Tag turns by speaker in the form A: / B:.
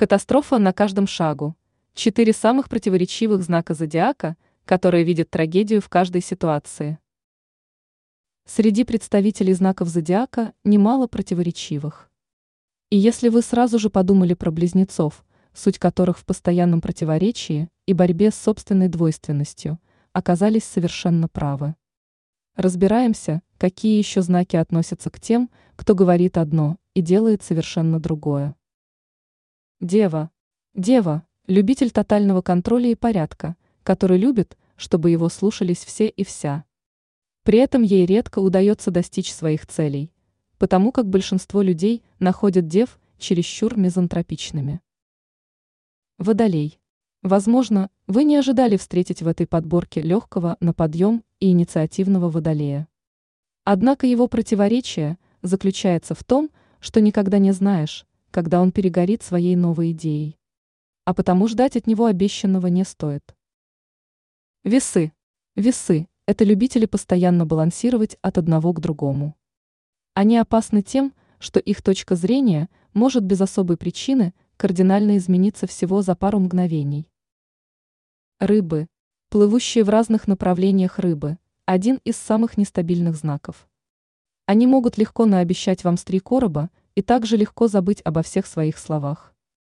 A: Катастрофа на каждом шагу. Четыре самых противоречивых знака зодиака, которые видят трагедию в каждой ситуации. Среди представителей знаков зодиака немало противоречивых. И если вы сразу же подумали про близнецов, суть которых в постоянном противоречии и борьбе с собственной двойственностью, оказались совершенно правы. Разбираемся, какие еще знаки относятся к тем, кто говорит одно и делает совершенно другое. Дева. Дева – любитель тотального контроля и порядка, который любит, чтобы его слушались все и вся. При этом ей редко удается достичь своих целей, потому как большинство людей находят дев чересчур мизантропичными. Водолей. Возможно, вы не ожидали встретить в этой подборке легкого на подъем и инициативного водолея. Однако его противоречие заключается в том, что никогда не знаешь, когда он перегорит своей новой идеей. А потому ждать от него обещанного не стоит. Весы. Весы – это любители постоянно балансировать от одного к другому. Они опасны тем, что их точка зрения может без особой причины кардинально измениться всего за пару мгновений. Рыбы. Плывущие в разных направлениях рыбы – один из самых нестабильных знаков. Они могут легко наобещать вам с три короба и также легко забыть обо всех своих словах.